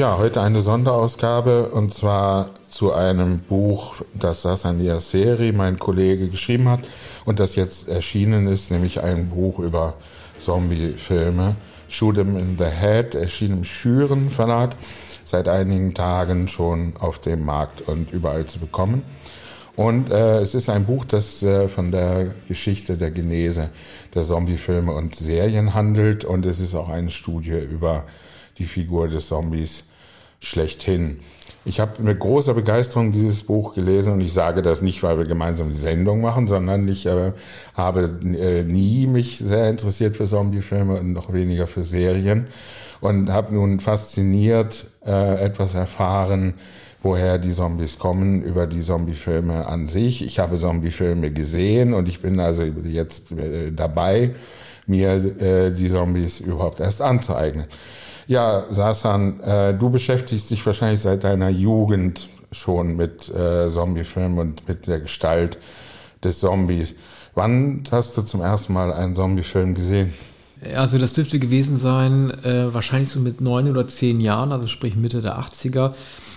Ja, heute eine Sonderausgabe und zwar zu einem Buch, das Sasan Seri, mein Kollege, geschrieben hat und das jetzt erschienen ist, nämlich ein Buch über Zombie-Filme. Shoot 'em in the Head, erschien im Schüren Verlag, seit einigen Tagen schon auf dem Markt und überall zu bekommen. Und äh, es ist ein Buch, das äh, von der Geschichte der Genese der Zombie-Filme und Serien handelt und es ist auch eine Studie über die Figur des Zombies schlechthin. Ich habe mit großer Begeisterung dieses Buch gelesen und ich sage das nicht, weil wir gemeinsam die Sendung machen, sondern ich äh, habe äh, nie mich sehr interessiert für Zombiefilme und noch weniger für Serien und habe nun fasziniert äh, etwas erfahren, woher die Zombies kommen, über die Zombiefilme an sich. Ich habe Zombiefilme gesehen und ich bin also jetzt äh, dabei, mir äh, die Zombies überhaupt erst anzueignen. Ja, Sasan, äh, du beschäftigst dich wahrscheinlich seit deiner Jugend schon mit äh, Zombiefilmen und mit der Gestalt des Zombies. Wann hast du zum ersten Mal einen Zombiefilm gesehen? Also das dürfte gewesen sein, äh, wahrscheinlich so mit neun oder zehn Jahren, also sprich Mitte der 80er.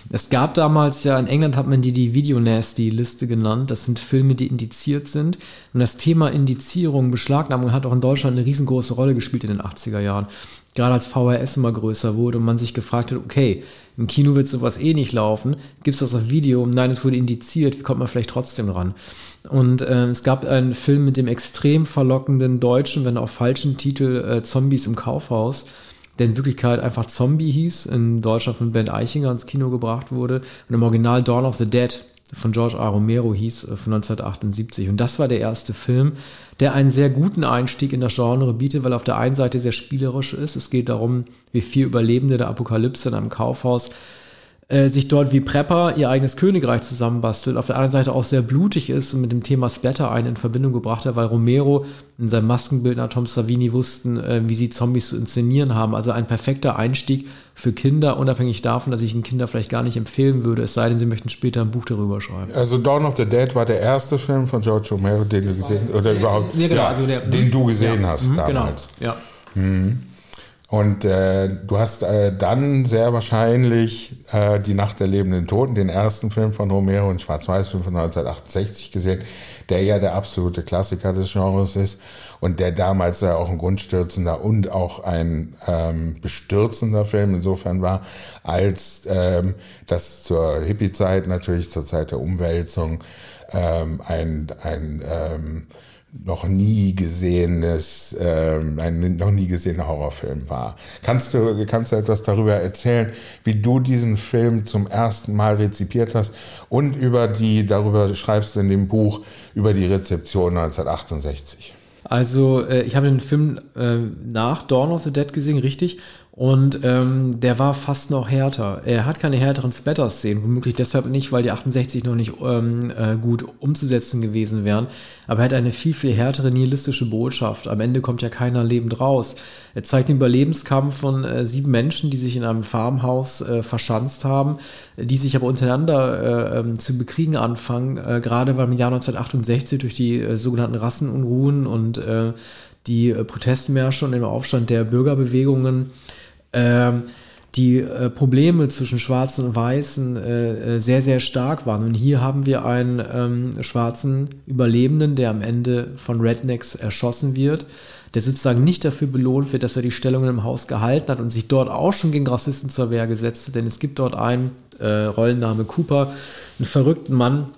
Es gab damals ja, in England hat man die die Video-Nasty-Liste genannt. Das sind Filme, die indiziert sind. Und das Thema Indizierung, Beschlagnahmung hat auch in Deutschland eine riesengroße Rolle gespielt in den 80er Jahren gerade als VHS immer größer wurde und man sich gefragt hat, okay, im Kino wird sowas eh nicht laufen, gibt es das auf Video? Nein, es wurde indiziert, wie kommt man vielleicht trotzdem ran? Und äh, es gab einen Film mit dem extrem verlockenden deutschen, wenn auch falschen Titel äh, Zombies im Kaufhaus, der in Wirklichkeit einfach Zombie hieß, in Deutschland von Ben Eichinger ins Kino gebracht wurde und im Original Dawn of the Dead von George A. Romero hieß, äh, von 1978. Und das war der erste Film, der einen sehr guten Einstieg in das Genre bietet, weil auf der einen Seite sehr spielerisch ist. Es geht darum, wie vier Überlebende der Apokalypse in einem Kaufhaus äh, sich dort wie Prepper ihr eigenes Königreich zusammenbastelt, auf der anderen Seite auch sehr blutig ist und mit dem Thema Splatter ein in Verbindung gebracht hat, weil Romero und sein Maskenbildner Tom Savini wussten, äh, wie sie Zombies zu inszenieren haben. Also ein perfekter Einstieg für Kinder, unabhängig davon, dass ich ihn Kinder vielleicht gar nicht empfehlen würde, es sei denn, sie möchten später ein Buch darüber schreiben. Also Dawn of the Dead war der erste Film von George Romero, den du gesehen oder überhaupt, ja, genau, ja, also der, den du gesehen ja, hast genau, damals. Genau, ja. Mhm. Und äh, du hast äh, dann sehr wahrscheinlich äh, Die Nacht der lebenden Toten, den ersten Film von Romero, einen Schwarz-Weiß-Film von 1968 gesehen, der ja der absolute Klassiker des Genres ist und der damals ja auch ein grundstürzender und auch ein ähm, bestürzender Film insofern war, als ähm, das zur Hippie-Zeit natürlich, zur Zeit der Umwälzung, ähm, ein, ein ähm, noch nie gesehenes, ähm, ein noch nie gesehener Horrorfilm war. Kannst du, kannst du etwas darüber erzählen, wie du diesen Film zum ersten Mal rezipiert hast und über die, darüber schreibst du in dem Buch, über die Rezeption 1968? Also, äh, ich habe den Film äh, nach Dawn of the Dead gesehen, richtig. Und ähm, der war fast noch härter. Er hat keine härteren Splatter-Szenen, womöglich deshalb nicht, weil die 68 noch nicht ähm, äh, gut umzusetzen gewesen wären. Aber er hat eine viel, viel härtere nihilistische Botschaft. Am Ende kommt ja keiner lebend raus. Er zeigt den Überlebenskampf von äh, sieben Menschen, die sich in einem Farmhaus äh, verschanzt haben, die sich aber untereinander äh, ähm, zu bekriegen anfangen, äh, gerade weil im Jahr 1968 durch die äh, sogenannten Rassenunruhen und äh, die äh, Protestmärsche und den Aufstand der Bürgerbewegungen ähm, die äh, Probleme zwischen Schwarzen und Weißen äh, äh, sehr, sehr stark waren. Und hier haben wir einen ähm, schwarzen Überlebenden, der am Ende von Rednecks erschossen wird, der sozusagen nicht dafür belohnt wird, dass er die Stellungen im Haus gehalten hat und sich dort auch schon gegen Rassisten zur Wehr gesetzt hat. Denn es gibt dort einen äh, Rollenname Cooper, einen verrückten Mann,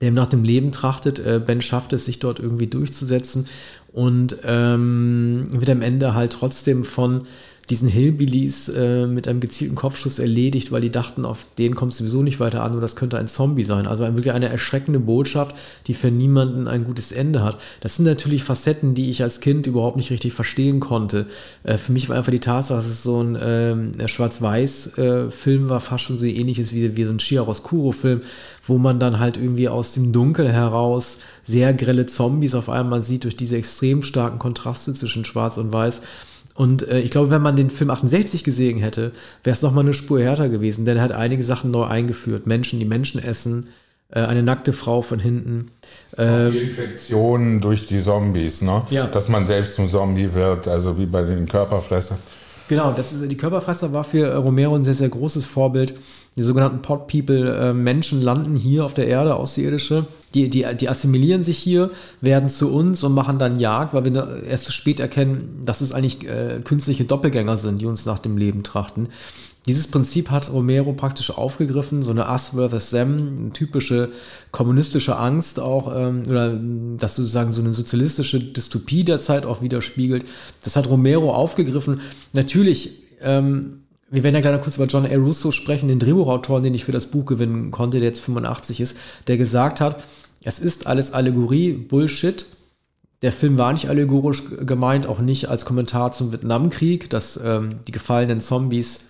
der nach dem Leben trachtet. Äh, ben schafft es, sich dort irgendwie durchzusetzen und ähm, wird am Ende halt trotzdem von diesen Hillbillies äh, mit einem gezielten Kopfschuss erledigt, weil die dachten, auf den kommt es sowieso nicht weiter an oder das könnte ein Zombie sein. Also wirklich eine erschreckende Botschaft, die für niemanden ein gutes Ende hat. Das sind natürlich Facetten, die ich als Kind überhaupt nicht richtig verstehen konnte. Äh, für mich war einfach die Tatsache, dass es so ein äh, Schwarz-Weiß-Film war, fast schon so ähnliches wie, wie so ein Chiaroscuro-Film, wo man dann halt irgendwie aus dem Dunkel heraus sehr grelle Zombies auf einmal sieht durch diese extrem starken Kontraste zwischen Schwarz und Weiß. Und äh, ich glaube, wenn man den Film 68 gesehen hätte, wäre es nochmal eine Spur härter gewesen, denn er hat einige Sachen neu eingeführt. Menschen, die Menschen essen, äh, eine nackte Frau von hinten. Äh, die Infektionen durch die Zombies, ne? Ja. Dass man selbst zum Zombie wird, also wie bei den Körperfressern. Genau, das ist, die Körperfresser war für Romero ein sehr, sehr großes Vorbild. Die sogenannten Pot People, äh, Menschen landen hier auf der Erde, Außerirdische. Die, die, die assimilieren sich hier, werden zu uns und machen dann Jagd, weil wir erst zu spät erkennen, dass es eigentlich äh, künstliche Doppelgänger sind, die uns nach dem Leben trachten. Dieses Prinzip hat Romero praktisch aufgegriffen, so eine Us versus Them, typische kommunistische Angst auch, ähm, oder dass sozusagen so eine sozialistische Dystopie der Zeit auch widerspiegelt. Das hat Romero aufgegriffen. Natürlich, ähm, wir werden ja gleich noch kurz über John A. Russo sprechen, den Drehbuchautoren, den ich für das Buch gewinnen konnte, der jetzt 85 ist, der gesagt hat, es ist alles Allegorie, Bullshit. Der Film war nicht allegorisch gemeint, auch nicht als Kommentar zum Vietnamkrieg, dass ähm, die gefallenen Zombies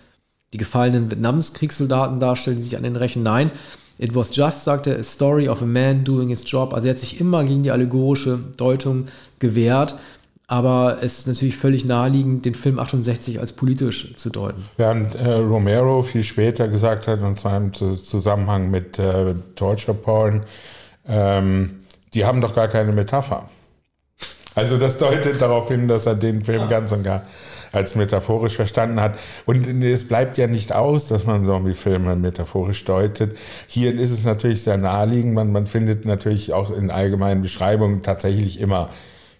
die gefallenen Vietnamkriegssoldaten darstellen, die sich an den rächen. Nein, it was just, sagte er, a story of a man doing his job. Also er hat sich immer gegen die allegorische Deutung gewehrt. Aber es ist natürlich völlig naheliegend, den Film 68 als politisch zu deuten. Während äh, Romero viel später gesagt hat, und zwar im Zusammenhang mit äh, Torture Porn, ähm, die haben doch gar keine Metapher. Also das deutet darauf hin, dass er den Film ganz und gar als metaphorisch verstanden hat. Und es bleibt ja nicht aus, dass man Zombie-Filme metaphorisch deutet. Hier ist es natürlich sehr naheliegend. Man, man findet natürlich auch in allgemeinen Beschreibungen tatsächlich immer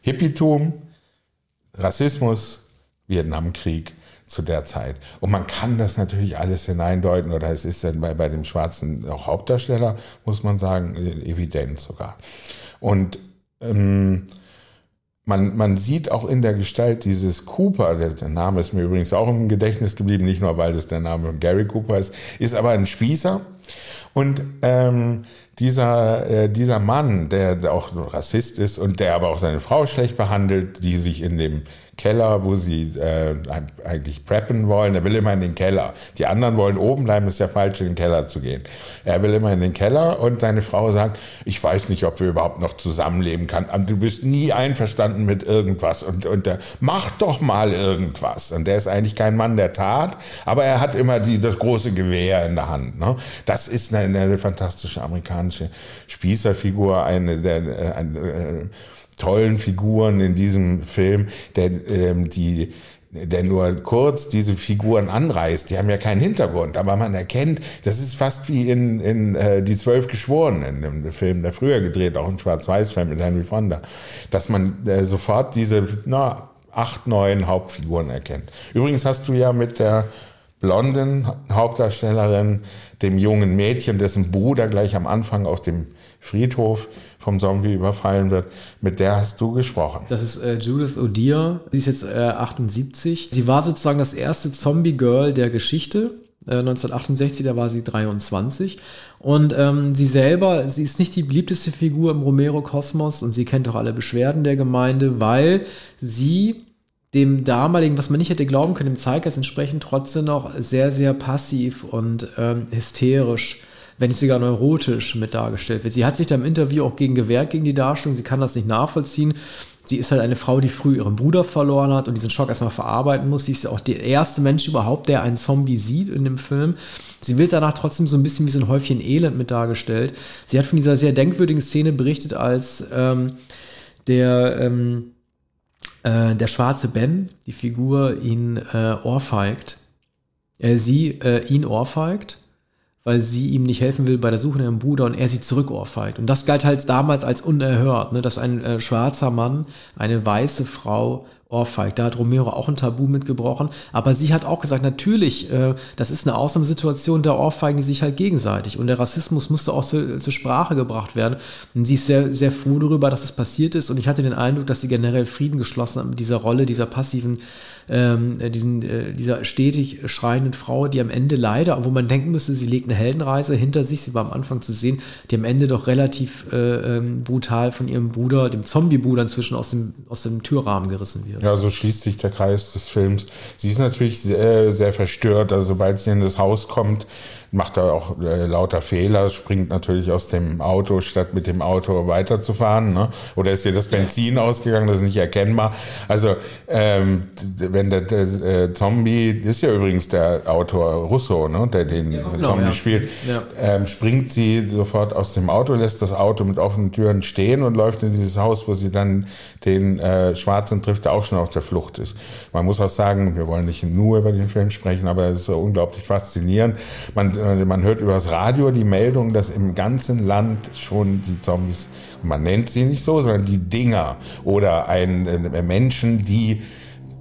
Hippietum, Rassismus, Vietnamkrieg zu der Zeit. Und man kann das natürlich alles hineindeuten, oder es ist dann bei, bei dem schwarzen auch Hauptdarsteller, muss man sagen, evident sogar. Und ähm, man, man sieht auch in der Gestalt dieses Cooper, der, der, Name ist mir übrigens auch im Gedächtnis geblieben, nicht nur weil das der Name von Gary Cooper ist, ist aber ein Spießer. Und ähm, dieser, äh, dieser Mann, der auch Rassist ist und der aber auch seine Frau schlecht behandelt, die sich in dem Keller, wo sie äh, eigentlich preppen wollen. Er will immer in den Keller. Die anderen wollen oben bleiben, ist ja falsch, in den Keller zu gehen. Er will immer in den Keller und seine Frau sagt, ich weiß nicht, ob wir überhaupt noch zusammenleben können. Du bist nie einverstanden mit irgendwas und, und der, mach doch mal irgendwas. Und der ist eigentlich kein Mann der Tat, aber er hat immer die, das große Gewehr in der Hand. Ne? Das ist eine, eine fantastische amerikanische Spießerfigur, eine der, äh, eine, äh, tollen Figuren in diesem Film, der, ähm, die, der nur kurz diese Figuren anreißt. Die haben ja keinen Hintergrund, aber man erkennt, das ist fast wie in, in äh, Die Zwölf Geschworenen, im Film, der früher gedreht, auch ein Schwarz-Weiß-Film mit Henry Fonda, dass man äh, sofort diese na, acht, neun Hauptfiguren erkennt. Übrigens hast du ja mit der blonden Hauptdarstellerin, dem jungen Mädchen, dessen Bruder gleich am Anfang auf dem Friedhof vom Zombie überfallen wird. Mit der hast du gesprochen. Das ist äh, Judith O'Dear. Sie ist jetzt äh, 78. Sie war sozusagen das erste Zombie-Girl der Geschichte. 1968, äh, da war sie 23. Und ähm, sie selber, sie ist nicht die beliebteste Figur im Romero-Kosmos und sie kennt auch alle Beschwerden der Gemeinde, weil sie dem damaligen, was man nicht hätte glauben können, dem Zeitgeist entsprechend trotzdem noch sehr, sehr passiv und ähm, hysterisch wenn nicht sogar neurotisch mit dargestellt wird. Sie hat sich da im Interview auch gegen gewehrt, gegen die Darstellung. Sie kann das nicht nachvollziehen. Sie ist halt eine Frau, die früh ihren Bruder verloren hat und diesen Schock erstmal verarbeiten muss. Sie ist ja auch der erste Mensch überhaupt, der einen Zombie sieht in dem Film. Sie wird danach trotzdem so ein bisschen wie so ein Häufchen Elend mit dargestellt. Sie hat von dieser sehr denkwürdigen Szene berichtet, als ähm, der, ähm, äh, der schwarze Ben, die Figur, ihn äh, ohrfeigt. Äh, sie äh, ihn ohrfeigt weil sie ihm nicht helfen will bei der Suche nach ihrem Bruder und er sie zurückohrfeigt. Und das galt halt damals als unerhört, ne, dass ein äh, schwarzer Mann eine weiße Frau ohrfeigt. Da hat Romero auch ein Tabu mitgebrochen. Aber sie hat auch gesagt, natürlich, äh, das ist eine Ausnahmesituation, da ohrfeigen die sich halt gegenseitig. Und der Rassismus musste auch zu, zur Sprache gebracht werden. Und sie ist sehr, sehr froh darüber, dass es passiert ist. Und ich hatte den Eindruck, dass sie generell Frieden geschlossen hat mit dieser Rolle, dieser passiven ähm, äh, diesen, äh, dieser stetig schreienden Frau, die am Ende leider, wo man denken müsste, sie legt eine Heldenreise hinter sich, sie war am Anfang zu sehen, die am Ende doch relativ äh, ähm, brutal von ihrem Bruder, dem Zombie-Bruder inzwischen aus dem, aus dem Türrahmen gerissen wird. Ja, so schließt sich der Kreis des Films. Sie ist natürlich sehr, sehr verstört, also sobald sie in das Haus kommt, macht er auch äh, lauter Fehler, springt natürlich aus dem Auto, statt mit dem Auto weiterzufahren. Ne? Oder ist dir das Benzin ja. ausgegangen, das ist nicht erkennbar. Also ähm, wenn der, der äh, Zombie, ist ja übrigens der Autor Russo, ne? der den ja, genau, Zombie ja. spielt, ähm, springt sie sofort aus dem Auto, lässt das Auto mit offenen Türen stehen und läuft in dieses Haus, wo sie dann den äh, Schwarzen trifft, der auch schon auf der Flucht ist. Man muss auch sagen, wir wollen nicht nur über den Film sprechen, aber es ist so unglaublich faszinierend. Man, man hört über das Radio die Meldung, dass im ganzen Land schon die Zombies, man nennt sie nicht so, sondern die Dinger oder ein, äh, Menschen, die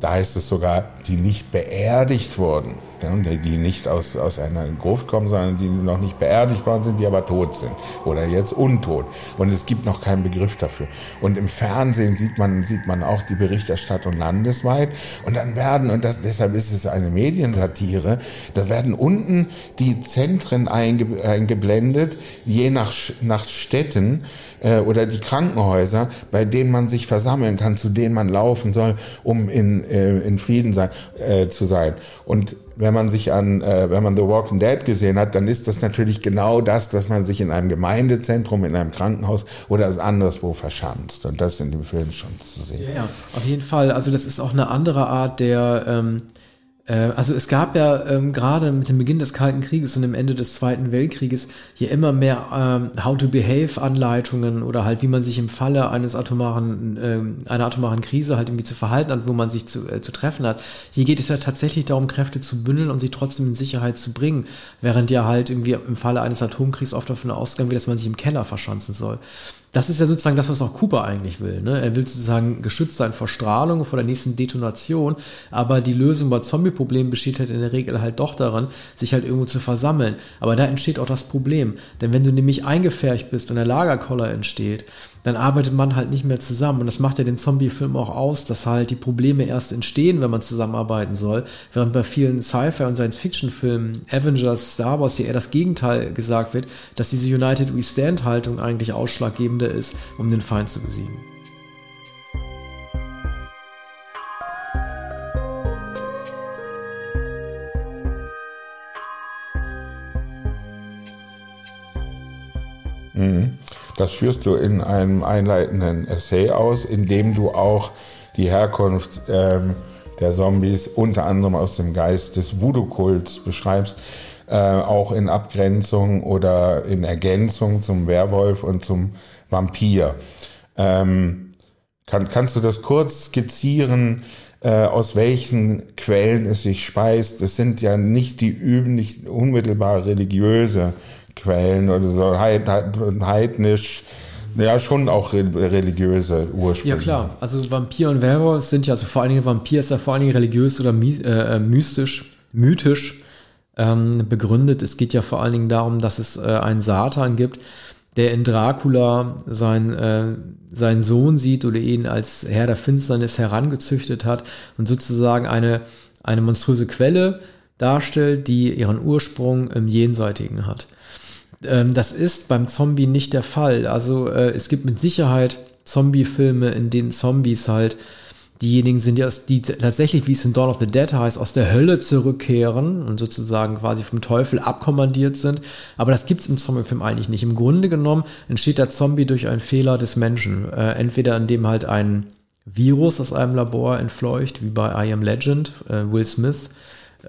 da heißt es sogar, die nicht beerdigt wurden, die nicht aus, aus einer Gruft kommen, sondern die noch nicht beerdigt worden sind, die aber tot sind oder jetzt untot. Und es gibt noch keinen Begriff dafür. Und im Fernsehen sieht man, sieht man auch die Berichterstattung landesweit. Und dann werden, und das, deshalb ist es eine Mediensatire, da werden unten die Zentren einge, eingeblendet, je nach, nach Städten, äh, oder die Krankenhäuser, bei denen man sich versammeln kann, zu denen man laufen soll, um in, äh, in Frieden sein, äh, zu sein. Und wenn man sich an, äh, wenn man The Walking Dead gesehen hat, dann ist das natürlich genau das, dass man sich in einem Gemeindezentrum, in einem Krankenhaus oder anderswo verschanzt. Und das in dem Film schon zu sehen. Ja, auf jeden Fall. Also das ist auch eine andere Art der ähm, äh, also es gab ja ähm, gerade mit dem Beginn des Kalten Krieges und dem Ende des Zweiten Weltkrieges hier immer mehr ähm, How-to-Behave-Anleitungen oder halt, wie man sich im Falle eines atomaren, äh, einer atomaren Krise halt irgendwie zu verhalten hat, wo man sich zu, äh, zu treffen hat. Hier geht es ja tatsächlich darum, Kräfte zu bündeln und sie trotzdem in Sicherheit zu bringen, während ja halt irgendwie im Falle eines Atomkriegs oft davon ausgegangen wird, dass man sich im Keller verschanzen soll das ist ja sozusagen das, was auch Cooper eigentlich will. Ne? Er will sozusagen geschützt sein vor Strahlung, vor der nächsten Detonation, aber die Lösung bei Zombie-Problemen besteht halt in der Regel halt doch daran, sich halt irgendwo zu versammeln. Aber da entsteht auch das Problem. Denn wenn du nämlich eingefärcht bist und der Lagerkoller entsteht, dann arbeitet man halt nicht mehr zusammen. Und das macht ja den Zombie-Film auch aus, dass halt die Probleme erst entstehen, wenn man zusammenarbeiten soll. Während bei vielen Sci-Fi und Science-Fiction-Filmen, Avengers, Star Wars hier eher das Gegenteil gesagt wird, dass diese United We Stand-Haltung eigentlich ausschlaggebender ist, um den Feind zu besiegen. Das führst du in einem einleitenden Essay aus, in dem du auch die Herkunft ähm, der Zombies unter anderem aus dem Geist des Voodoo-Kults beschreibst, äh, auch in Abgrenzung oder in Ergänzung zum Werwolf und zum Vampir. Ähm, kann, kannst du das kurz skizzieren, äh, aus welchen Quellen es sich speist? Es sind ja nicht die nicht unmittelbar religiöse Quellen oder so heidnisch, ja, schon auch religiöse Ursprünge. Ja, klar. Also Vampir und Werwolf sind ja, also vor allen Dingen Vampir ist ja vor allen Dingen religiös oder äh, äh, mystisch, mythisch ähm, begründet. Es geht ja vor allen Dingen darum, dass es äh, einen Satan gibt, der in Dracula sein, äh, seinen Sohn sieht oder ihn als Herr der Finsternis herangezüchtet hat und sozusagen eine, eine monströse Quelle darstellt, die ihren Ursprung im Jenseitigen hat. Ähm, das ist beim Zombie nicht der Fall. Also äh, es gibt mit Sicherheit Zombie-Filme, in denen Zombies halt diejenigen sind, die, aus, die tatsächlich, wie es in Dawn of the Dead heißt, aus der Hölle zurückkehren und sozusagen quasi vom Teufel abkommandiert sind. Aber das gibt es im Zombie-Film eigentlich nicht. Im Grunde genommen entsteht der Zombie durch einen Fehler des Menschen. Äh, entweder indem halt ein Virus aus einem Labor entfleucht, wie bei I Am Legend, äh, Will Smith,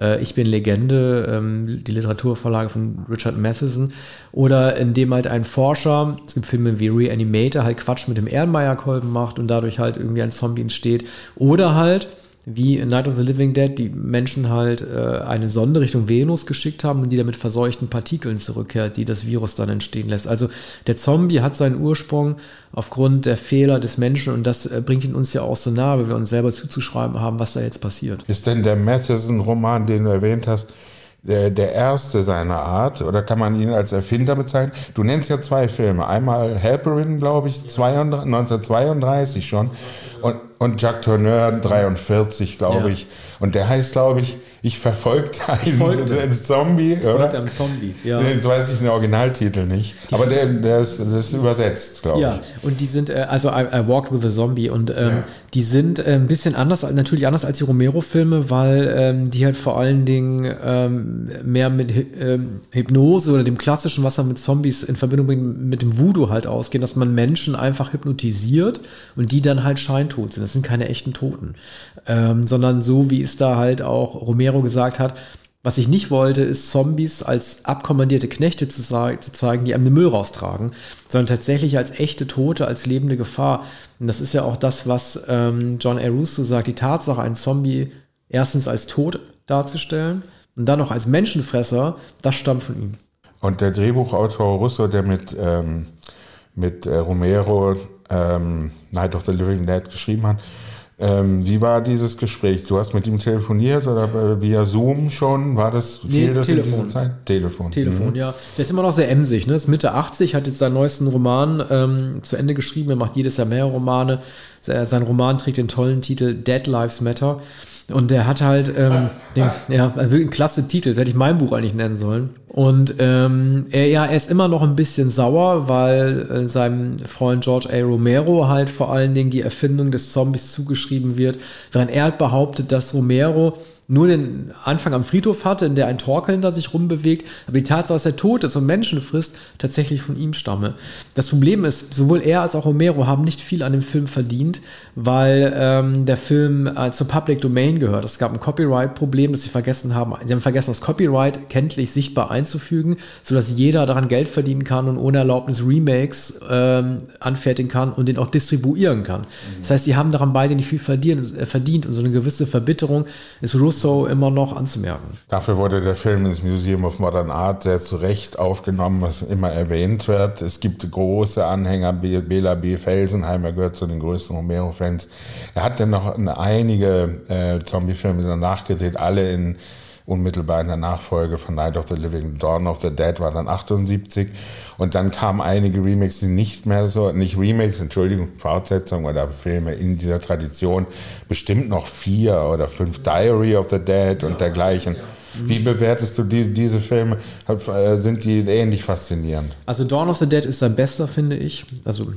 äh, Ich bin Legende, ähm, die Literaturverlage von Richard Matheson, oder indem halt ein Forscher, es gibt Filme wie Reanimator, halt Quatsch mit dem Ehrenmeierkolben macht und dadurch halt irgendwie ein Zombie entsteht, oder halt wie in Night of the Living Dead die Menschen halt äh, eine Sonde Richtung Venus geschickt haben und die damit verseuchten Partikeln zurückkehrt, die das Virus dann entstehen lässt. Also der Zombie hat seinen Ursprung aufgrund der Fehler des Menschen und das äh, bringt ihn uns ja auch so nahe, weil wir uns selber zuzuschreiben haben, was da jetzt passiert. Ist denn der Matheson-Roman, den du erwähnt hast, der, der erste seiner Art, oder kann man ihn als Erfinder bezeichnen? Du nennst ja zwei Filme. Einmal Helperin, glaube ich, 1932 schon, und, und Jacques Tourneur 43, glaube ja. ich. Und der heißt, glaube ich, ich verfolgte einen, folgte. einen Zombie, ich oder? Zombie, ja. Jetzt weiß ich den Originaltitel nicht. Die aber der, der, ist, das ist übersetzt, glaube ja. ich. Ja, und die sind, äh, also I, I, Walked with a Zombie und ähm, ja. die sind äh, ein bisschen anders, natürlich anders als die Romero-Filme, weil ähm, die halt vor allen Dingen ähm, mehr mit ähm, Hypnose oder dem klassischen, was man mit Zombies in Verbindung bringt, mit dem Voodoo halt ausgehen, dass man Menschen einfach hypnotisiert und die dann halt scheintot sind. Das sind keine echten Toten, ähm, sondern so, wie es da halt auch Romero Romero gesagt hat, Was ich nicht wollte, ist Zombies als abkommandierte Knechte zu, zu, zeigen, die einem den Müll raustragen, sondern tatsächlich als echte Tote, als lebende Gefahr. Und das ist ja auch das, was ähm, John A. Russo sagt, die Tatsache, einen Zombie erstens als tot darzustellen und dann noch als Menschenfresser, das stammt von ihm. Und der Drehbuchautor Russo, der mit, ähm, mit äh, Romero ähm, Night of the Living Dead geschrieben hat, ähm, wie war dieses Gespräch? Du hast mit ihm telefoniert oder via Zoom schon? War das viel nee, das Telefon. in dieser Zeit? Telefon. Telefon, mhm. ja. Der ist immer noch sehr emsig, ne? Ist Mitte 80, hat jetzt seinen neuesten Roman ähm, zu Ende geschrieben. Er macht jedes Jahr mehr Romane. Sein Roman trägt den tollen Titel Dead Lives Matter. Und der hat halt, ähm, den, ja, wirklich ein klasse Titel, das hätte ich mein Buch eigentlich nennen sollen. Und ähm, er, ja, er ist immer noch ein bisschen sauer, weil äh, seinem Freund George A. Romero halt vor allen Dingen die Erfindung des Zombies zugeschrieben wird, während er halt behauptet, dass Romero nur den Anfang am Friedhof hatte, in der ein Torkeln da sich rumbewegt, aber die Tatsache, dass er tot ist und Menschen frisst, tatsächlich von ihm stamme. Das Problem ist, sowohl er als auch Romero haben nicht viel an dem Film verdient, weil ähm, der Film äh, zur Public Domain gehört. Es gab ein Copyright-Problem, das sie vergessen haben. Sie haben vergessen, das Copyright kenntlich sichtbar einzufügen, sodass jeder daran Geld verdienen kann und ohne Erlaubnis Remakes ähm, anfertigen kann und den auch distribuieren kann. Mhm. Das heißt, sie haben daran beide nicht viel verdient, äh, verdient und so eine gewisse Verbitterung ist Russo so immer noch anzumerken. Dafür wurde der Film ins Museum of Modern Art sehr zu Recht aufgenommen, was immer erwähnt wird. Es gibt große Anhänger, Bela B. Felsenheimer gehört zu den größten Romero-Fans. Er hat dann noch einige äh, Zombie-Filme danach gedreht, alle in unmittelbar in der Nachfolge von Night of the Living, Dawn of the Dead war dann 78 und dann kamen einige Remakes, die nicht mehr so, nicht Remakes, Entschuldigung, Fortsetzung oder Filme in dieser Tradition, bestimmt noch vier oder fünf Diary of the Dead und dergleichen. Wie bewertest du die, diese Filme? Äh, sind die ähnlich faszinierend? Also Dawn of the Dead ist sein bester, finde ich. Also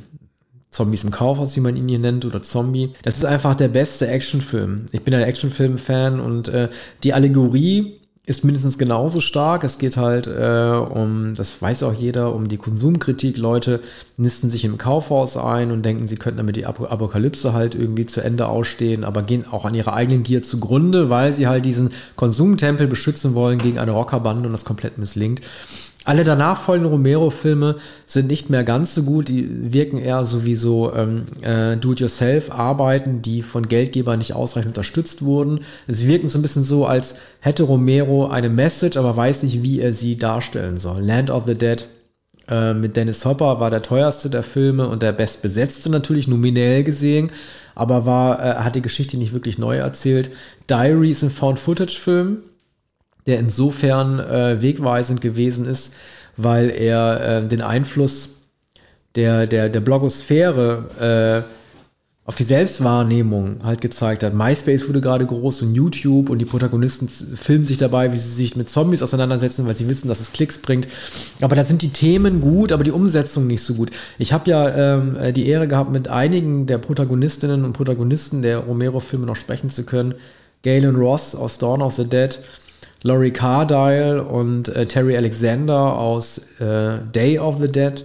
Zombies im Kaufhaus, wie man ihn hier nennt, oder Zombie. Das ist einfach der beste Actionfilm. Ich bin ein Actionfilm-Fan und äh, die Allegorie ist mindestens genauso stark. Es geht halt äh, um, das weiß auch jeder, um die Konsumkritik. Leute nisten sich im Kaufhaus ein und denken, sie könnten damit die Apokalypse halt irgendwie zu Ende ausstehen, aber gehen auch an ihrer eigenen Gier zugrunde, weil sie halt diesen Konsumtempel beschützen wollen gegen eine Rockerbande und das komplett misslingt. Alle danach folgenden Romero-Filme sind nicht mehr ganz so gut, die wirken eher sowieso ähm, äh, Do-it-yourself-Arbeiten, die von Geldgebern nicht ausreichend unterstützt wurden. Es wirken so ein bisschen so, als hätte Romero eine Message, aber weiß nicht, wie er sie darstellen soll. Land of the Dead äh, mit Dennis Hopper war der teuerste der Filme und der bestbesetzte natürlich, nominell gesehen, aber war, äh, hat die Geschichte nicht wirklich neu erzählt. Diary ist Found-Footage-Film der insofern äh, wegweisend gewesen ist, weil er äh, den Einfluss der, der, der Blogosphäre äh, auf die Selbstwahrnehmung halt gezeigt hat. MySpace wurde gerade groß und YouTube und die Protagonisten filmen sich dabei, wie sie sich mit Zombies auseinandersetzen, weil sie wissen, dass es Klicks bringt. Aber da sind die Themen gut, aber die Umsetzung nicht so gut. Ich habe ja ähm, äh, die Ehre gehabt, mit einigen der Protagonistinnen und Protagonisten der Romero-Filme noch sprechen zu können. Galen Ross aus Dawn of the Dead, Laurie Cardile und äh, Terry Alexander aus äh, Day of the Dead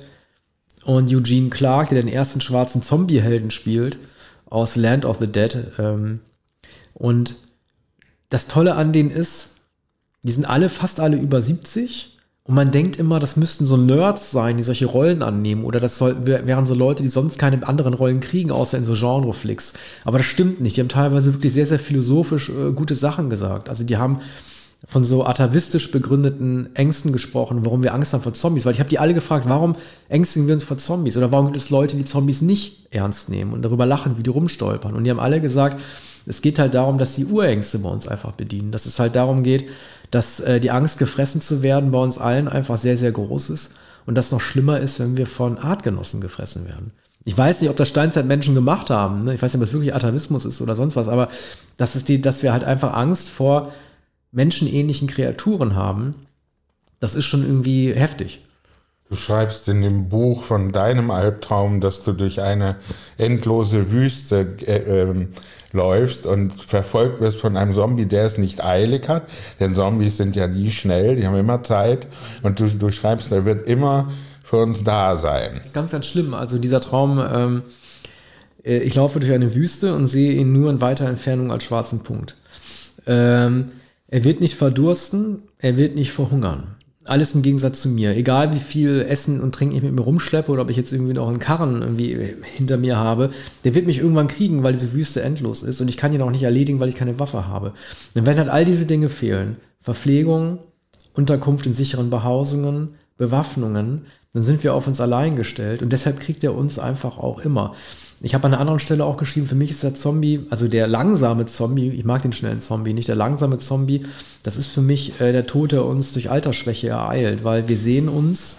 und Eugene Clark, der den ersten schwarzen Zombie-Helden spielt, aus Land of the Dead. Ähm, und das Tolle an denen ist, die sind alle, fast alle über 70. Und man denkt immer, das müssten so Nerds sein, die solche Rollen annehmen. Oder das soll, wären so Leute, die sonst keine anderen Rollen kriegen, außer in so Genreflicks. Aber das stimmt nicht. Die haben teilweise wirklich sehr, sehr philosophisch äh, gute Sachen gesagt. Also die haben von so atavistisch begründeten Ängsten gesprochen, warum wir Angst haben vor Zombies. Weil ich habe die alle gefragt, warum ängstigen wir uns vor Zombies? Oder warum gibt es Leute, die Zombies nicht ernst nehmen und darüber lachen, wie die rumstolpern? Und die haben alle gesagt, es geht halt darum, dass die Urängste bei uns einfach bedienen. Dass es halt darum geht, dass äh, die Angst, gefressen zu werden, bei uns allen einfach sehr, sehr groß ist. Und das noch schlimmer ist, wenn wir von Artgenossen gefressen werden. Ich weiß nicht, ob das Steinzeitmenschen gemacht haben. Ne? Ich weiß nicht, ob es wirklich Atavismus ist oder sonst was, aber das ist die, dass wir halt einfach Angst vor menschenähnlichen Kreaturen haben, das ist schon irgendwie heftig. Du schreibst in dem Buch von deinem Albtraum, dass du durch eine endlose Wüste äh, äh, läufst und verfolgt wirst von einem Zombie, der es nicht eilig hat. Denn Zombies sind ja nie schnell, die haben immer Zeit. Und du, du schreibst, er wird immer für uns da sein. Das ist ganz, ganz schlimm. Also dieser Traum, ähm, äh, ich laufe durch eine Wüste und sehe ihn nur in weiter Entfernung als schwarzen Punkt. Ähm, Er wird nicht verdursten, er wird nicht verhungern. Alles im Gegensatz zu mir. Egal wie viel Essen und Trinken ich mit mir rumschleppe oder ob ich jetzt irgendwie noch einen Karren irgendwie hinter mir habe, der wird mich irgendwann kriegen, weil diese Wüste endlos ist und ich kann ihn auch nicht erledigen, weil ich keine Waffe habe. Dann werden halt all diese Dinge fehlen. Verpflegung, Unterkunft in sicheren Behausungen, Bewaffnungen, dann sind wir auf uns allein gestellt und deshalb kriegt er uns einfach auch immer. Ich habe an einer anderen Stelle auch geschrieben, für mich ist der Zombie, also der langsame Zombie, ich mag den schnellen Zombie, nicht der langsame Zombie, das ist für mich äh, der Tod, der uns durch Altersschwäche ereilt, weil wir sehen uns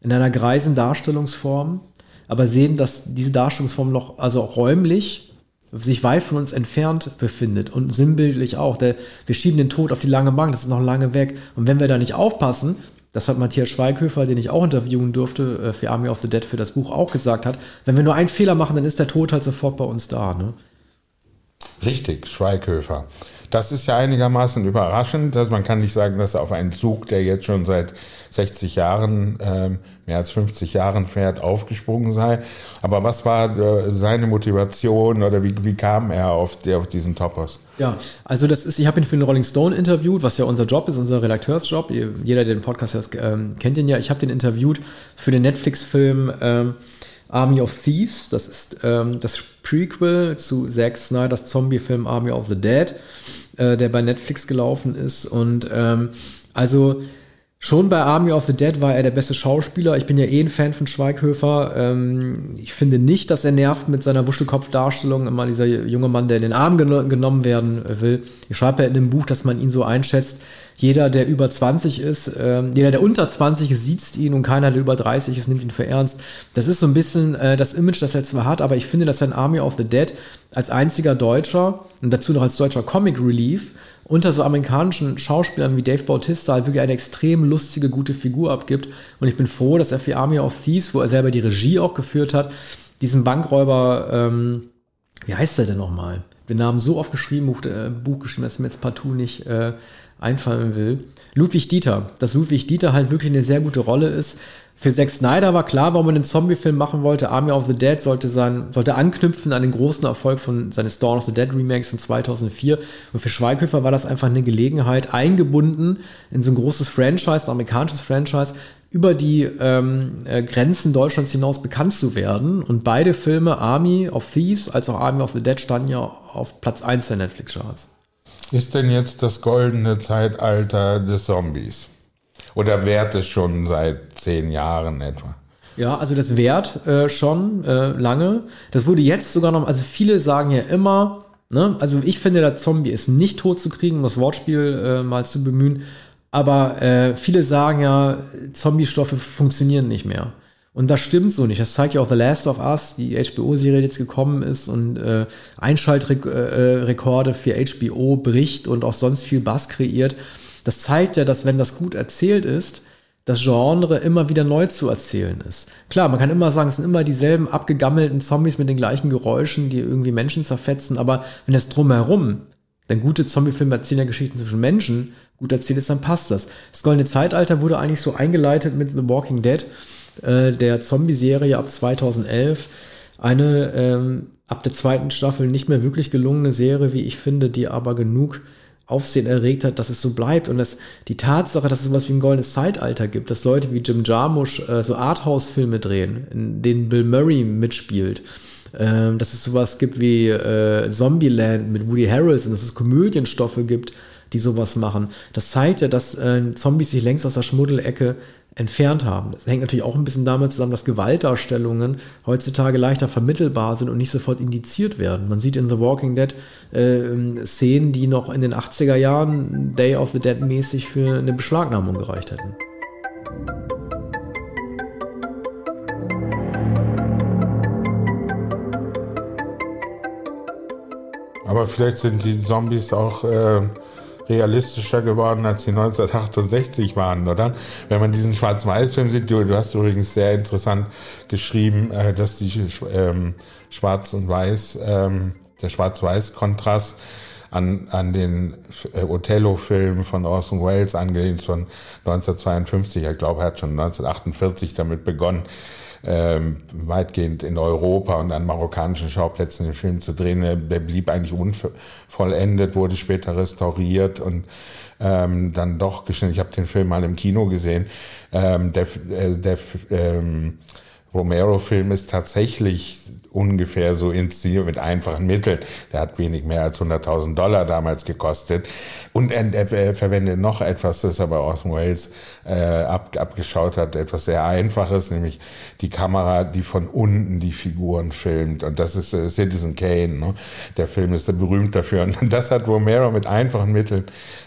in einer greisen Darstellungsform, aber sehen, dass diese Darstellungsform noch, also auch räumlich, sich weit von uns entfernt befindet und sinnbildlich auch. Der, wir schieben den Tod auf die lange Bank, das ist noch lange weg. Und wenn wir da nicht aufpassen, das hat Matthias Schweighöfer, den ich auch interviewen durfte, äh, für Army of the Dead für das Buch auch gesagt hat. Wenn wir nur einen Fehler machen, dann ist der Tod halt sofort bei uns da. Ne? Richtig, Schweighöfer. Das ist ja einigermaßen überraschend, dass man kann nicht sagen, dass er auf einen Zug, der jetzt schon seit 60 Jahren, ähm, mehr als 50 Jahren fährt, aufgesprungen sei. Aber was war äh, seine Motivation oder wie, wie kam er auf, der, auf diesen Topos? Ja, also das ist, ich habe ihn für den Rolling Stone interviewt, was ja unser Job ist, unser Redakteursjob. Jeder, der den Podcast hört, ähm, kennt ihn ja. Ich habe den interviewt für den Netflix-Film ähm, Army of Thieves. Das ist ähm, das Prequel zu Zack Snyder's Zombie-Film Army of the Dead, äh, der bei Netflix gelaufen ist. Und ähm, also Schon bei Army of the Dead war er der beste Schauspieler. Ich bin ja eh ein Fan von Schweighöfer. Ähm, ich finde nicht, dass er nervt mit seiner Wuschelkopf-Darstellung. Immer dieser junge Mann, der in den Arm gen genommen werden will. Ich schreibe ja in dem Buch, dass man ihn so einschätzt. Jeder, der über 20 ist, ähm, jeder, der unter 20 ist, sieht ihn und keiner, der über 30 ist, nimmt ihn für ernst. Das ist so ein bisschen äh, das Image, das er zwar hat, aber ich finde, dass er in Army of the Dead als einziger Deutscher und dazu noch als deutscher Comic Relief unter so amerikanischen Schauspielern wie Dave Bautista halt wirklich eine extrem lustige, gute Figur abgibt. Und ich bin froh, dass er für Army of Thieves, wo er selber die Regie auch geführt hat, diesen Bankräuber, ähm, wie heißt der denn nochmal? Den Namen so oft geschrieben, Buch, äh, Buch geschrieben, dass mir jetzt partout nicht äh, einfallen will. Ludwig Dieter. Dass Ludwig Dieter halt wirklich eine sehr gute Rolle ist. Für Zack Snyder war klar, warum er einen Zombie-Film machen wollte. Army of the Dead sollte, sein, sollte anknüpfen an den großen Erfolg von seines Dawn of the Dead Remakes von 2004. Und für Schweighöfer war das einfach eine Gelegenheit, eingebunden in so ein großes Franchise, ein amerikanisches Franchise, über die ähm, äh, Grenzen Deutschlands hinaus bekannt zu werden. Und beide Filme, Army of Thieves als auch Army of the Dead, standen ja auf Platz 1 der Netflix-Charts. Ist denn jetzt das goldene Zeitalter des Zombies? Oder währt es schon seit zehn Jahren etwa? Ja, also das währt äh, schon äh, lange. Das wurde jetzt sogar noch, also viele sagen ja immer, ne, also ich finde, der Zombie ist nicht tot zu kriegen, um das Wortspiel äh, mal zu bemühen. Aber äh, viele sagen ja, Zombie-Stoffe funktionieren nicht mehr. Und das stimmt so nicht. Das zeigt ja auch The Last of Us, die HBO-Serie, die jetzt gekommen ist und äh, Einschaltrekorde für HBO bricht und auch sonst viel Bass kreiert. Das zeigt ja, dass wenn das gut erzählt ist, das Genre immer wieder neu zu erzählen ist. Klar, man kann immer sagen, es sind immer dieselben abgegammelten Zombies mit den gleichen Geräuschen, die irgendwie Menschen zerfetzen, aber wenn es drumherum, denn gute Zombiefilme erzählen ja Geschichten zwischen Menschen, gut erzählt ist, dann passt das. Das Goldene Zeitalter wurde eigentlich so eingeleitet mit The Walking Dead, äh, der Zombie-Serie ab 2011. Eine ähm, ab der zweiten Staffel nicht mehr wirklich gelungene Serie, wie ich finde, die aber genug Aufsehen erregt hat, dass es so bleibt. Und dass die Tatsache, dass es sowas wie ein goldenes Zeitalter gibt, dass Leute wie Jim Jarmusch äh, so Arthouse-Filme drehen, in denen Bill Murray mitspielt, äh, dass es sowas gibt wie äh, Zombieland mit Woody Harrelson, dass es Komödienstoffe gibt, die sowas machen. Das zeigt ja, dass äh, Zombies sich längst aus der Schmuddelecke entfernt haben. Das hängt natürlich auch ein bisschen damit zusammen, dass Gewaltdarstellungen heutzutage leichter vermittelbar sind und nicht sofort indiziert werden. Man sieht in The Walking Dead äh, Szenen, die noch in den 80er Jahren Day of the Dead mäßig für eine Beschlagnahmung gereicht hätten. Aber vielleicht sind die Zombies auch äh, realistischer geworden, als sie 1968 waren, oder? Wenn man diesen Schwarz-Weiß-Film sieht, du, du, hast übrigens sehr interessant geschrieben, äh, dass die ähm, Schwarz und Weiß, ähm, der Schwarz-Weiß-Kontrast an, an den äh, Othello-Film von Orson Welles angelehnt von 1952. Ich glaube, er hat schon 1948 damit begonnen ähm, weitgehend in Europa und an marokkanischen Schauplätzen den Film zu drehen. Der blieb eigentlich unvollendet, wurde später restauriert und ähm, dann doch geschnitten. Ich habe den Film mal im Kino gesehen. Ähm, der äh, der ähm, Romero-Film ist tatsächlich ungefähr so inszeniert mit einfachen Mitteln. Der hat wenig mehr als 100.000 Dollar damals gekostet. Und er, er, verwendet noch etwas, das aber Orson Welles äh, ab, abgeschaut hat, etwas sehr Einfaches, nämlich die Kamera, die von unten die Figuren filmt. Und das ist äh, Citizen Kane. Ne? Der Film ist berühmt dafür. Und das hat Romero mit einfachen Mitteln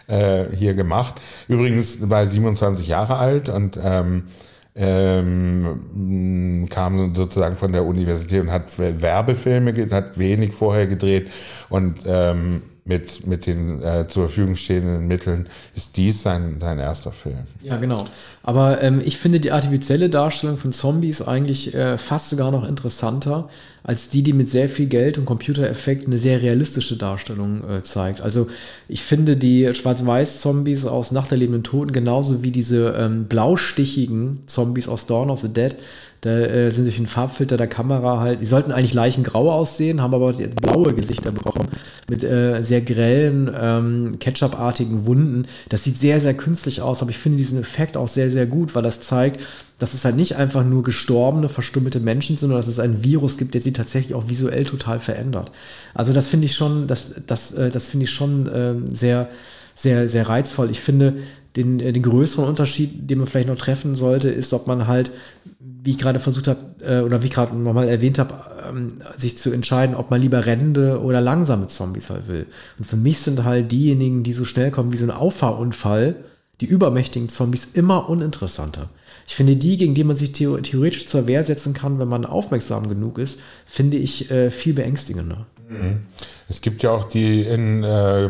äh, hier gemacht. Übrigens war er 27 Jahre alt und ähm, ähm, kam sozusagen von der Universität und hat Werbefilme, hat wenig vorher gedreht. Und ähm, mit, mit den äh, zur Verfügung stehenden Mitteln ist dies sein, sein erster Film. Ja, genau. Aber ähm, ich finde die artifizielle Darstellung von Zombies eigentlich äh, fast sogar noch interessanter als die, die mit sehr viel Geld und Computereffekten eine sehr realistische Darstellung äh, zeigt. Also ich finde die Schwarz-Weiß-Zombies aus Nacht der lebenden Toten genauso wie diese ähm, blaustichigen Zombies aus Dawn of the Dead da äh, sind durch den Farbfilter der Kamera halt, die sollten eigentlich leichengrau aussehen, haben aber blaue Gesichter bekommen mit äh, sehr grellen, ähm, Ketchup-artigen Wunden. Das sieht sehr, sehr künstlich aus, aber ich finde diesen Effekt auch sehr, sehr gut, weil das zeigt, dass es halt nicht einfach nur gestorbene, verstümmelte Menschen sind, sondern dass es ein Virus gibt, der sie tatsächlich auch visuell total verändert. Also das finde ich schon, das, das, äh, das finde ich schon äh, sehr, sehr, sehr reizvoll. Ich finde, den, äh, den größeren Unterschied, den man vielleicht noch treffen sollte, ist, ob man halt, wie ich gerade versucht habe, äh, oder wie ich gerade nochmal erwähnt habe, ähm, sich zu entscheiden, ob man lieber rennende oder langsame Zombies halt will. Und für mich sind halt diejenigen, die so schnell kommen wie so ein Auffahrunfall, die übermächtigen Zombies immer uninteressanter. Ich finde die, gegen die man sich theoretisch zur Wehr setzen kann, wenn man aufmerksam genug ist, finde ich äh, viel beängstigender. Mhm. Es gibt ja auch die in äh,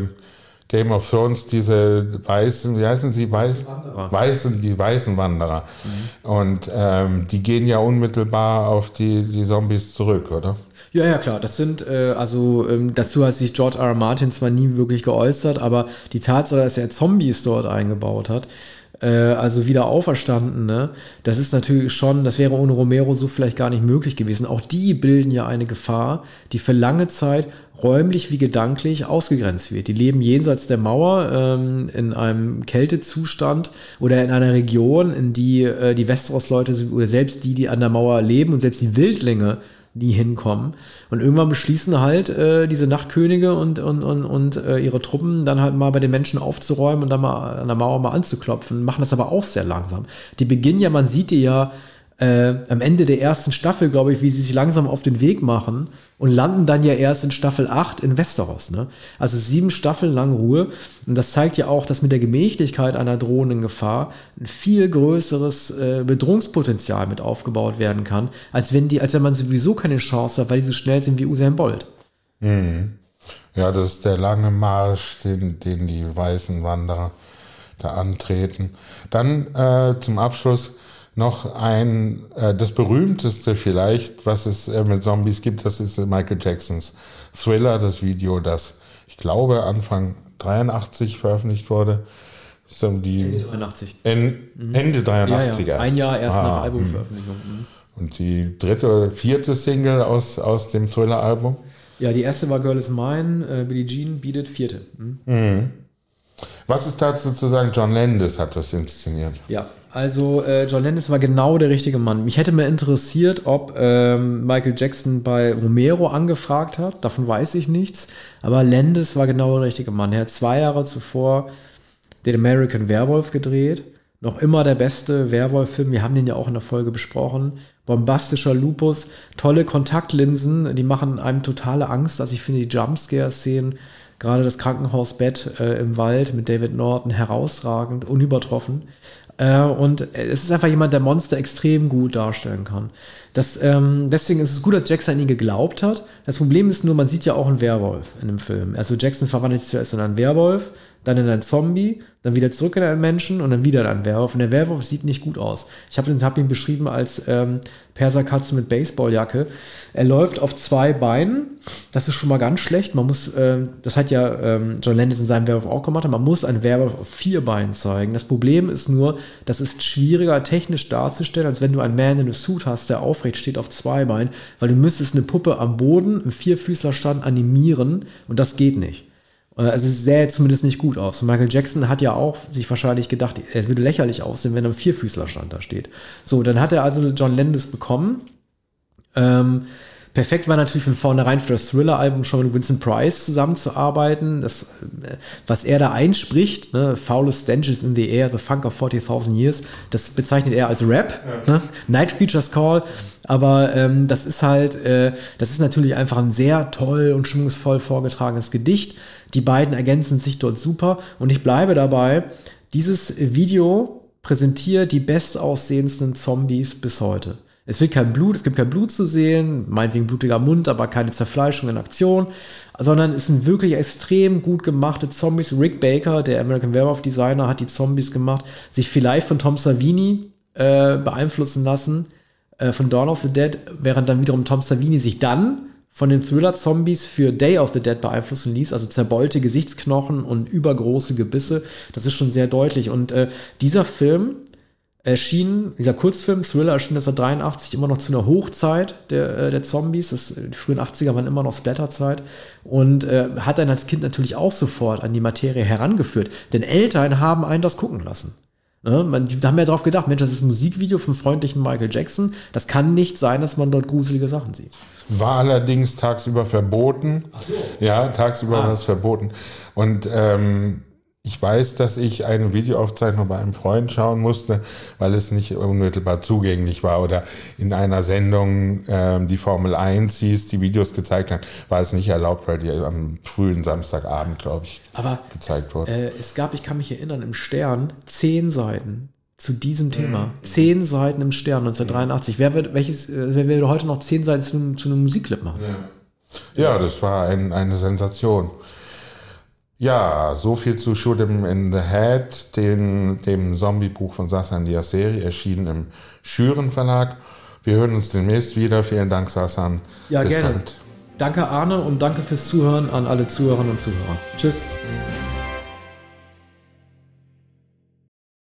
Game of Thrones diese weißen, wie heißen sie, Weiß, weißen, die weißen Wanderer. Mhm. Und ähm, die gehen ja unmittelbar auf die, die Zombies zurück, oder? Ja, ja, klar. Das sind, äh, also ähm, dazu hat sich George R. R. Martin zwar nie wirklich geäußert, aber die Tatsache, dass er Zombies dort eingebaut hat, äh, also wieder auferstanden, ne? das ist natürlich schon, das wäre ohne Romero so vielleicht gar nicht möglich gewesen. Auch die bilden ja eine Gefahr, die für lange Zeit räumlich wie gedanklich ausgegrenzt wird. Die leben jenseits der Mauer ähm, in einem Kältezustand oder in einer Region, in die äh, die Westeros-Leute oder selbst die, die an der Mauer leben und selbst die Wildlinge nie hinkommen. Und irgendwann beschließen halt äh, diese Nachtkönige und, und, und, und äh, ihre Truppen dann halt mal bei den Menschen aufzuräumen und dann mal an der Mauer mal anzuklopfen, machen das aber auch sehr langsam. Die beginnen ja, man sieht die ja äh, am Ende der ersten Staffel, glaube ich, wie sie sich langsam auf den Weg machen und landen dann ja erst in Staffel 8 in Westeros. Ne? Also sieben Staffeln lang Ruhe. Und das zeigt ja auch, dass mit der Gemächlichkeit einer drohenden Gefahr ein viel größeres äh, Bedrohungspotenzial mit aufgebaut werden kann, als wenn die, als wenn man sowieso keine Chance hat, weil die so schnell sind wie Usain Bolt. Mhm. Ja, das ist der lange Marsch, den, den die weißen Wanderer da antreten. Dann äh, zum Abschluss noch ein, äh, das berühmteste vielleicht, was es äh, mit Zombies gibt, das ist Michael Jacksons Thriller, das Video, das ich glaube Anfang 83 veröffentlicht wurde. So die Ende 83. En, mhm. Ende 83 ja, ja. Ein Jahr erst ah, nach Albumveröffentlichung. Mhm. Und die dritte oder vierte Single aus, aus dem Thriller-Album? Ja, die erste war Girl is Mine, äh, Billie Jean bietet vierte. Mhm. Was ist dazu zu sagen? John Landis hat das inszeniert. Ja, also äh, John Landis war genau der richtige Mann. Mich hätte mir interessiert, ob ähm, Michael Jackson bei Romero angefragt hat. Davon weiß ich nichts. Aber Landis war genau der richtige Mann. Er hat zwei Jahre zuvor den American Werewolf gedreht. Noch immer der beste Werwolf-Film. Wir haben den ja auch in der Folge besprochen. Bombastischer Lupus, tolle Kontaktlinsen, die machen einem totale Angst. Also ich finde die Jumpscare-Szenen, gerade das Krankenhausbett äh, im Wald mit David Norton herausragend, unübertroffen. Äh, und es ist einfach jemand, der Monster extrem gut darstellen kann. Das, ähm, deswegen ist es gut, dass Jackson an ihn geglaubt hat. Das Problem ist nur, man sieht ja auch einen Werwolf in dem Film. Also Jackson verwandelt sich zuerst in einen Werwolf, dann in ein Zombie, dann wieder zurück in einen Menschen und dann wieder in einen Werwolf. Und der Werwolf sieht nicht gut aus. Ich habe hab ihn beschrieben als ähm, Perserkatze mit Baseballjacke. Er läuft auf zwei Beinen. Das ist schon mal ganz schlecht. Man muss, äh, das hat ja ähm, John Landis in seinem Werwolf auch gemacht, man muss einen Werwolf auf vier Beinen zeigen. Das Problem ist nur, das ist schwieriger technisch darzustellen, als wenn du einen Man in a Suit hast, der aufrecht steht auf zwei Beinen, weil du müsstest eine Puppe am Boden im Vierfüßlerstand animieren und das geht nicht. Also es sähe zumindest nicht gut aus. Michael Jackson hat ja auch sich wahrscheinlich gedacht, er würde lächerlich aussehen, wenn er im Vierfüßlerstand da steht. So, dann hat er also John Landis bekommen. Ähm, perfekt war natürlich von vornherein für das Thriller-Album schon mit Vincent Price zusammenzuarbeiten. Das, äh, was er da einspricht, ne, Foulest Stenches in the Air, The Funk of 40.000 Years, das bezeichnet er als Rap. Ja. Ne? Night Creatures Call. Aber ähm, das ist halt, äh, das ist natürlich einfach ein sehr toll und stimmungsvoll vorgetragenes Gedicht. Die beiden ergänzen sich dort super und ich bleibe dabei, dieses Video präsentiert die bestaussehendsten Zombies bis heute. Es wird kein Blut, es gibt kein Blut zu sehen, meinetwegen blutiger Mund, aber keine Zerfleischung in Aktion, sondern es sind wirklich extrem gut gemachte Zombies. Rick Baker, der American Werewolf Designer, hat die Zombies gemacht, sich vielleicht von Tom Savini äh, beeinflussen lassen, äh, von Dawn of the Dead, während dann wiederum Tom Savini sich dann von den Thriller-Zombies für Day of the Dead beeinflussen ließ, also zerbeulte Gesichtsknochen und übergroße Gebisse. Das ist schon sehr deutlich. Und äh, dieser Film erschien, dieser Kurzfilm, Thriller erschien 1983 immer noch zu einer Hochzeit der, äh, der Zombies. Das, die frühen 80er waren immer noch Splatterzeit. Und äh, hat dann als Kind natürlich auch sofort an die Materie herangeführt. Denn Eltern haben einen das gucken lassen. Ne? Man, die haben ja darauf gedacht, Mensch, das ist ein Musikvideo vom freundlichen Michael Jackson. Das kann nicht sein, dass man dort gruselige Sachen sieht. War allerdings tagsüber verboten. Ach so. Ja, tagsüber ah. war es verboten. Und ähm, ich weiß, dass ich eine Videoaufzeichnung bei einem Freund schauen musste, weil es nicht unmittelbar zugänglich war. Oder in einer Sendung, ähm, die Formel 1 hieß, die Videos gezeigt hat, war es nicht erlaubt, weil die am frühen Samstagabend, glaube ich, Aber gezeigt es, wurden. Äh, es gab, ich kann mich erinnern, im Stern zehn Seiten zu diesem Thema. Mhm. Zehn Seiten im Stern 1983. Wer wird, welches, äh, wer will heute noch zehn Seiten zu einem, zu einem Musikclip machen? Ja, ja das war ein, eine Sensation. Ja, so viel zu Shoot Him in the Head, den, dem Zombie-Buch von Sasan Diaseri, erschienen im Schüren Verlag. Wir hören uns demnächst wieder. Vielen Dank, Sasan. Ja, Bis gerne. Bald. Danke, Arne, und danke fürs Zuhören an alle Zuhörerinnen und Zuhörer. Tschüss.